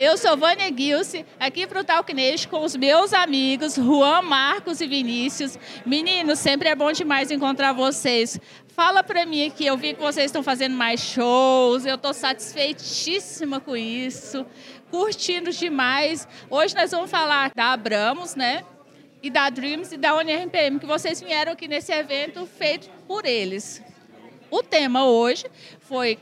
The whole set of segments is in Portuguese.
Eu sou Vânia Gilce, aqui para o Talknês com os meus amigos Juan, Marcos e Vinícius. Meninos, sempre é bom demais encontrar vocês. Fala para mim aqui, eu vi que vocês estão fazendo mais shows, eu estou satisfeitíssima com isso, curtindo demais. Hoje nós vamos falar da Abramos, né? E da Dreams e da UNRPM, que vocês vieram aqui nesse evento feito por eles. O tema hoje foi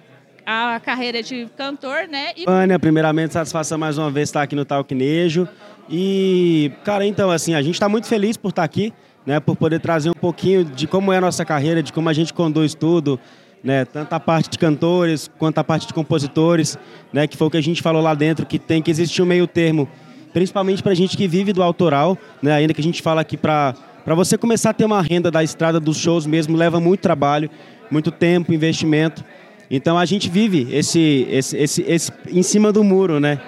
a carreira de cantor, né? E... Vânia, primeiramente, satisfação mais uma vez estar aqui no Talquinejo. E, cara, então, assim, a gente está muito feliz por estar aqui, né? Por poder trazer um pouquinho de como é a nossa carreira, de como a gente conduz tudo, né? Tanto a parte de cantores quanto a parte de compositores, né? Que foi o que a gente falou lá dentro, que tem que existir um meio termo, principalmente para a gente que vive do autoral, né? Ainda que a gente fala aqui para para você começar a ter uma renda da estrada dos shows mesmo, leva muito trabalho, muito tempo, investimento. Então a gente vive esse, esse, esse, esse em cima do muro, né?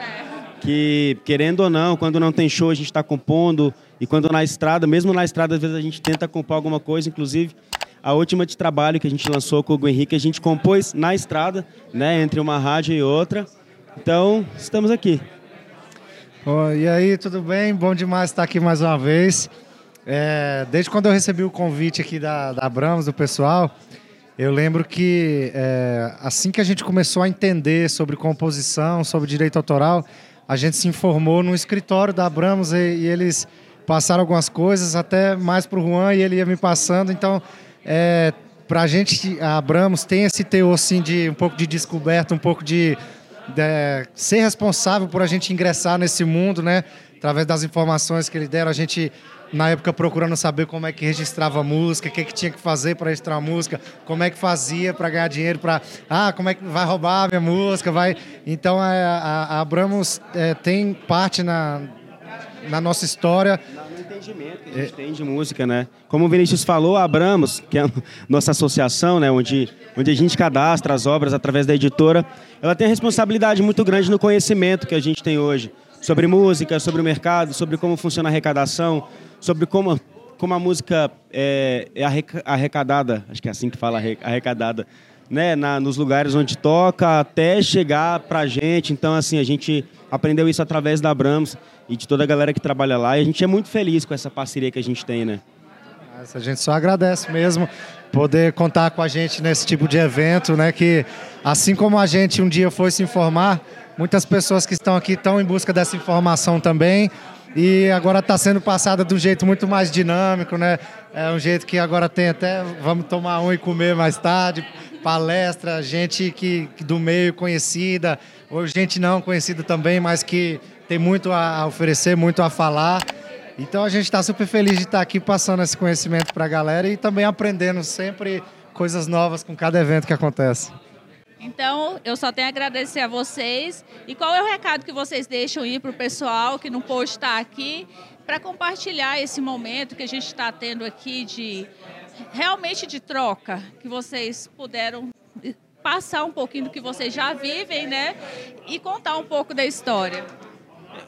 Que, querendo ou não, quando não tem show, a gente está compondo. E quando na estrada, mesmo na estrada, às vezes a gente tenta compor alguma coisa. Inclusive, a última de trabalho que a gente lançou com o Henrique, a gente compôs na estrada, né? Entre uma rádio e outra. Então, estamos aqui. Oh, e aí, tudo bem? Bom demais estar aqui mais uma vez. É, desde quando eu recebi o convite aqui da, da Abrams, do pessoal, eu lembro que é, assim que a gente começou a entender sobre composição, sobre direito autoral, a gente se informou no escritório da Abramos e, e eles passaram algumas coisas, até mais para o Juan e ele ia me passando. Então, é, para a gente, a Abramos tem esse teor assim, de um pouco de descoberta, um pouco de, de ser responsável por a gente ingressar nesse mundo, né? Através das informações que eles deram, a gente na época procurando saber como é que registrava música, o que, que tinha que fazer para registrar a música, como é que fazia para ganhar dinheiro, para ah, como é que vai roubar a minha música, vai. Então a, a, a Abramos é, tem parte na, na nossa história. No entendimento que a gente é. tem de música, né? Como o Vinícius falou, a Abramos, que é a nossa associação, né, onde, onde a gente cadastra as obras através da editora, ela tem a responsabilidade muito grande no conhecimento que a gente tem hoje sobre música, sobre o mercado, sobre como funciona a arrecadação, sobre como, como a música é, é arrecadada, acho que é assim que fala, arrecadada, né, na, nos lugares onde toca, até chegar pra gente. Então, assim, a gente aprendeu isso através da Abrams e de toda a galera que trabalha lá. E a gente é muito feliz com essa parceria que a gente tem, né? A gente só agradece mesmo poder contar com a gente nesse tipo de evento, né? Que assim como a gente um dia foi se informar, muitas pessoas que estão aqui estão em busca dessa informação também e agora está sendo passada de um jeito muito mais dinâmico, né? É um jeito que agora tem até vamos tomar um e comer mais tarde, palestra, gente que, que do meio conhecida, ou gente não conhecida também, mas que tem muito a oferecer, muito a falar. Então a gente está super feliz de estar aqui passando esse conhecimento para a galera e também aprendendo sempre coisas novas com cada evento que acontece. Então, eu só tenho a agradecer a vocês. E qual é o recado que vocês deixam ir para o pessoal que não pôde estar aqui para compartilhar esse momento que a gente está tendo aqui de realmente de troca, que vocês puderam passar um pouquinho do que vocês já vivem, né? E contar um pouco da história.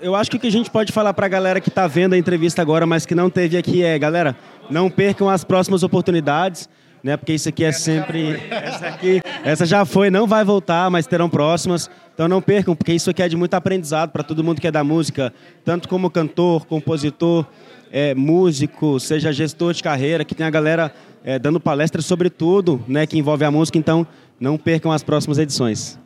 Eu acho que o que a gente pode falar para a galera que está vendo a entrevista agora, mas que não teve aqui é, galera, não percam as próximas oportunidades né? Porque isso aqui é sempre. Essa aqui, essa já foi, não vai voltar, mas terão próximas. Então não percam, porque isso aqui é de muito aprendizado para todo mundo que é da música, tanto como cantor, compositor, é, músico, seja gestor de carreira, que tem a galera é, dando palestras sobre tudo, né? Que envolve a música. Então não percam as próximas edições.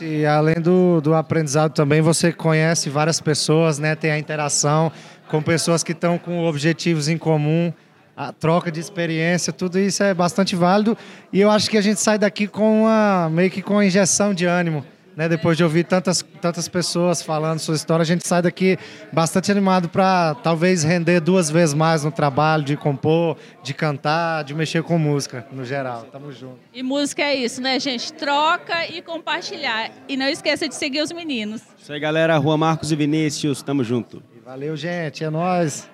E além do, do aprendizado também, você conhece várias pessoas, né? Tem a interação com pessoas que estão com objetivos em comum a troca de experiência, tudo isso é bastante válido. E eu acho que a gente sai daqui com uma, meio que com uma injeção de ânimo. Né? Depois de ouvir tantas, tantas pessoas falando sua história, a gente sai daqui bastante animado para talvez render duas vezes mais no trabalho de compor, de cantar, de mexer com música no geral. Tamo junto. E música é isso, né, gente? Troca e compartilhar. E não esqueça de seguir os meninos. Isso aí, galera. Rua Marcos e Vinícius, tamo junto. Valeu, gente. É nóis.